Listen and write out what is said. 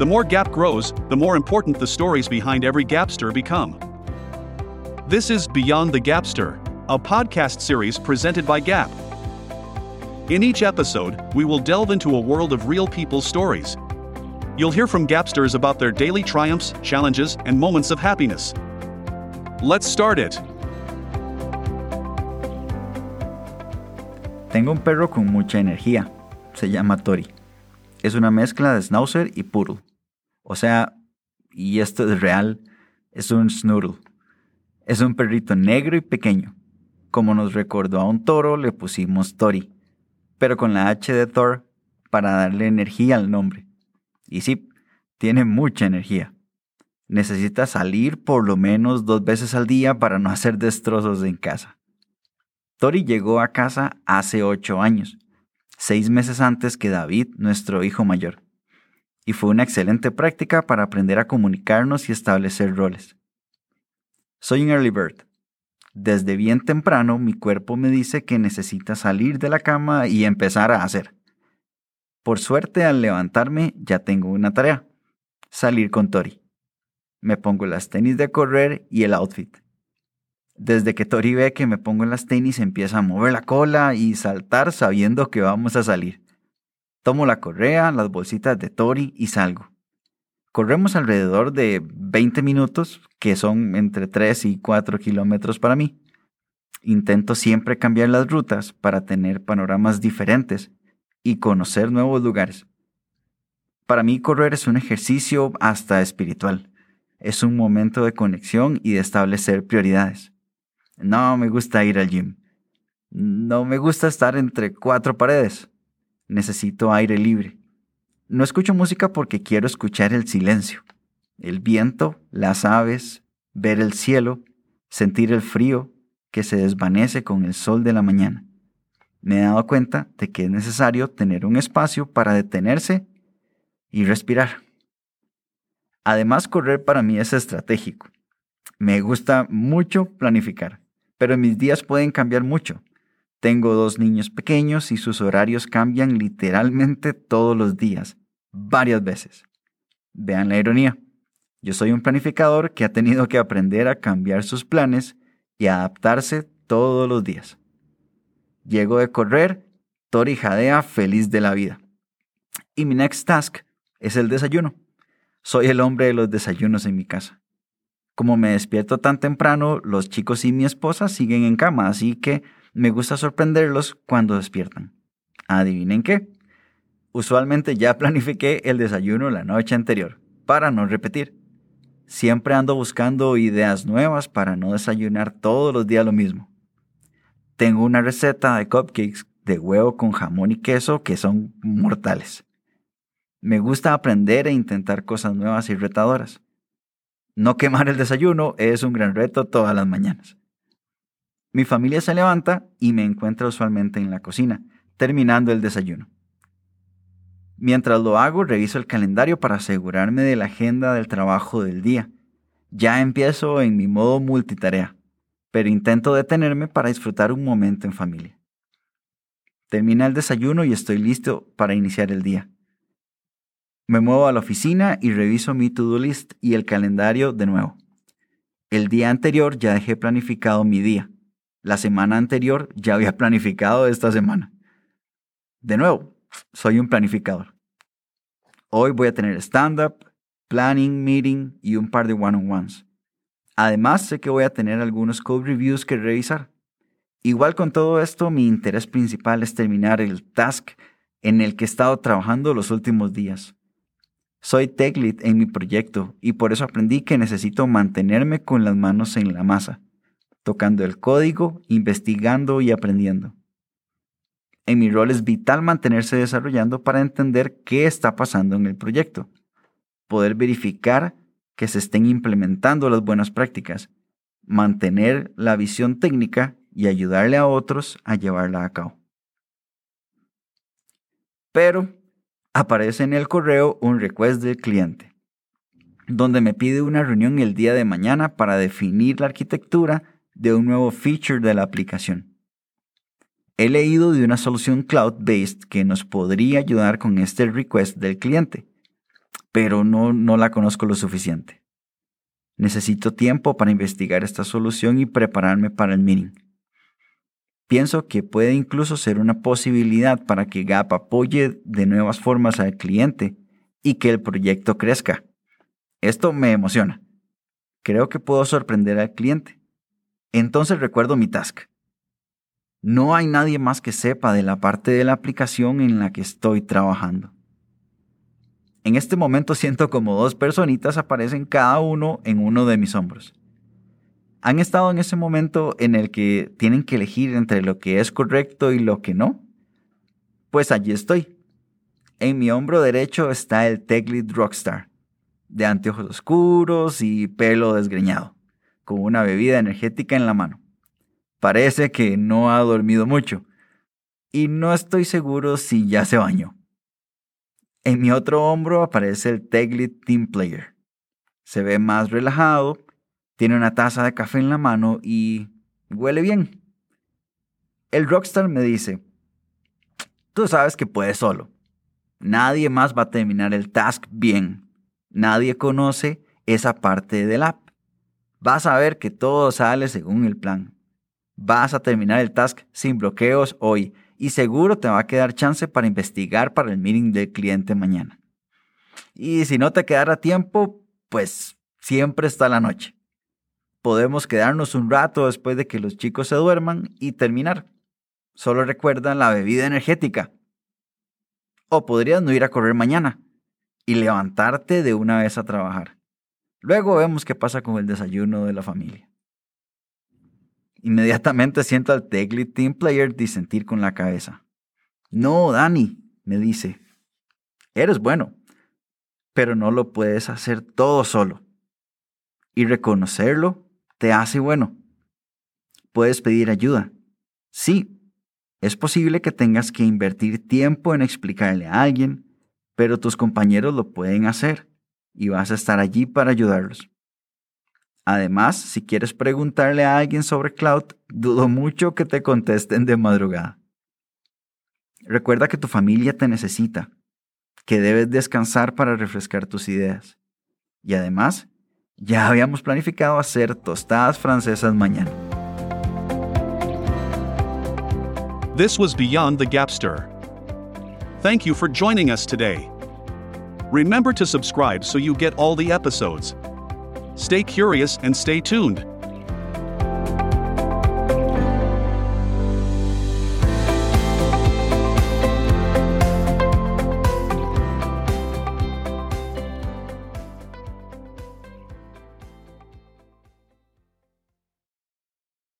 The more Gap grows, the more important the stories behind every Gapster become. This is Beyond the Gapster, a podcast series presented by Gap. In each episode, we will delve into a world of real people's stories. You'll hear from Gapsters about their daily triumphs, challenges, and moments of happiness. Let's start it. Tengo un perro con mucha energía. Se llama Tori. Es una mezcla de Schnauzer y Poodle. O sea, y esto es real, es un Snoodle. Es un perrito negro y pequeño. Como nos recordó a un toro, le pusimos Tori, pero con la H de Thor para darle energía al nombre. Y sí, tiene mucha energía. Necesita salir por lo menos dos veces al día para no hacer destrozos en casa. Tori llegó a casa hace ocho años, seis meses antes que David, nuestro hijo mayor, y fue una excelente práctica para aprender a comunicarnos y establecer roles. Soy un early bird. Desde bien temprano mi cuerpo me dice que necesita salir de la cama y empezar a hacer. Por suerte al levantarme ya tengo una tarea, salir con Tori. Me pongo las tenis de correr y el outfit. Desde que Tori ve que me pongo las tenis empieza a mover la cola y saltar sabiendo que vamos a salir. Tomo la correa, las bolsitas de Tori y salgo. Corremos alrededor de 20 minutos, que son entre 3 y 4 kilómetros para mí. Intento siempre cambiar las rutas para tener panoramas diferentes y conocer nuevos lugares. Para mí correr es un ejercicio hasta espiritual. Es un momento de conexión y de establecer prioridades. No me gusta ir al gym. No me gusta estar entre cuatro paredes. Necesito aire libre. No escucho música porque quiero escuchar el silencio, el viento, las aves, ver el cielo, sentir el frío que se desvanece con el sol de la mañana. Me he dado cuenta de que es necesario tener un espacio para detenerse y respirar. Además, correr para mí es estratégico. Me gusta mucho planificar pero mis días pueden cambiar mucho. Tengo dos niños pequeños y sus horarios cambian literalmente todos los días, varias veces. Vean la ironía. Yo soy un planificador que ha tenido que aprender a cambiar sus planes y adaptarse todos los días. Llego de correr, Tori jadea feliz de la vida. Y mi next task es el desayuno. Soy el hombre de los desayunos en mi casa. Como me despierto tan temprano, los chicos y mi esposa siguen en cama, así que me gusta sorprenderlos cuando despiertan. ¿Adivinen qué? Usualmente ya planifiqué el desayuno la noche anterior, para no repetir. Siempre ando buscando ideas nuevas para no desayunar todos los días lo mismo. Tengo una receta de cupcakes de huevo con jamón y queso que son mortales. Me gusta aprender e intentar cosas nuevas y retadoras. No quemar el desayuno es un gran reto todas las mañanas. Mi familia se levanta y me encuentra usualmente en la cocina, terminando el desayuno. Mientras lo hago, reviso el calendario para asegurarme de la agenda del trabajo del día. Ya empiezo en mi modo multitarea, pero intento detenerme para disfrutar un momento en familia. Termina el desayuno y estoy listo para iniciar el día. Me muevo a la oficina y reviso mi to-do list y el calendario de nuevo. El día anterior ya dejé planificado mi día. La semana anterior ya había planificado esta semana. De nuevo, soy un planificador. Hoy voy a tener stand-up, planning, meeting y un par de one-on-ones. Además, sé que voy a tener algunos code reviews que revisar. Igual con todo esto, mi interés principal es terminar el task en el que he estado trabajando los últimos días. Soy tech lead en mi proyecto y por eso aprendí que necesito mantenerme con las manos en la masa, tocando el código, investigando y aprendiendo. En mi rol es vital mantenerse desarrollando para entender qué está pasando en el proyecto, poder verificar que se estén implementando las buenas prácticas, mantener la visión técnica y ayudarle a otros a llevarla a cabo. Pero aparece en el correo un request del cliente, donde me pide una reunión el día de mañana para definir la arquitectura de un nuevo feature de la aplicación. He leído de una solución cloud-based que nos podría ayudar con este request del cliente, pero no, no la conozco lo suficiente. Necesito tiempo para investigar esta solución y prepararme para el meeting. Pienso que puede incluso ser una posibilidad para que Gap apoye de nuevas formas al cliente y que el proyecto crezca. Esto me emociona. Creo que puedo sorprender al cliente. Entonces recuerdo mi task. No hay nadie más que sepa de la parte de la aplicación en la que estoy trabajando. En este momento siento como dos personitas aparecen cada uno en uno de mis hombros. ¿Han estado en ese momento en el que tienen que elegir entre lo que es correcto y lo que no? Pues allí estoy. En mi hombro derecho está el Tech Rockstar, de anteojos oscuros y pelo desgreñado, con una bebida energética en la mano. Parece que no ha dormido mucho, y no estoy seguro si ya se bañó. En mi otro hombro aparece el Teglit Team Player. Se ve más relajado, tiene una taza de café en la mano y huele bien. El rockstar me dice, tú sabes que puedes solo. Nadie más va a terminar el task bien. Nadie conoce esa parte del app. Vas a ver que todo sale según el plan. Vas a terminar el task sin bloqueos hoy y seguro te va a quedar chance para investigar para el meeting del cliente mañana. Y si no te quedara tiempo, pues siempre está la noche. Podemos quedarnos un rato después de que los chicos se duerman y terminar. Solo recuerda la bebida energética. O podrías no ir a correr mañana y levantarte de una vez a trabajar. Luego vemos qué pasa con el desayuno de la familia. Inmediatamente siento al Tegly Team Player disentir con la cabeza. No, Dani, me dice. Eres bueno, pero no lo puedes hacer todo solo. Y reconocerlo te hace bueno. Puedes pedir ayuda. Sí, es posible que tengas que invertir tiempo en explicarle a alguien, pero tus compañeros lo pueden hacer y vas a estar allí para ayudarlos. Además, si quieres preguntarle a alguien sobre cloud, dudo mucho que te contesten de madrugada. Recuerda que tu familia te necesita, que debes descansar para refrescar tus ideas. Y además, ya habíamos planificado hacer tostadas francesas mañana. This was Beyond the Gapster. Thank you for joining us today. Remember to subscribe so you get all the episodes. Stay curious and stay tuned.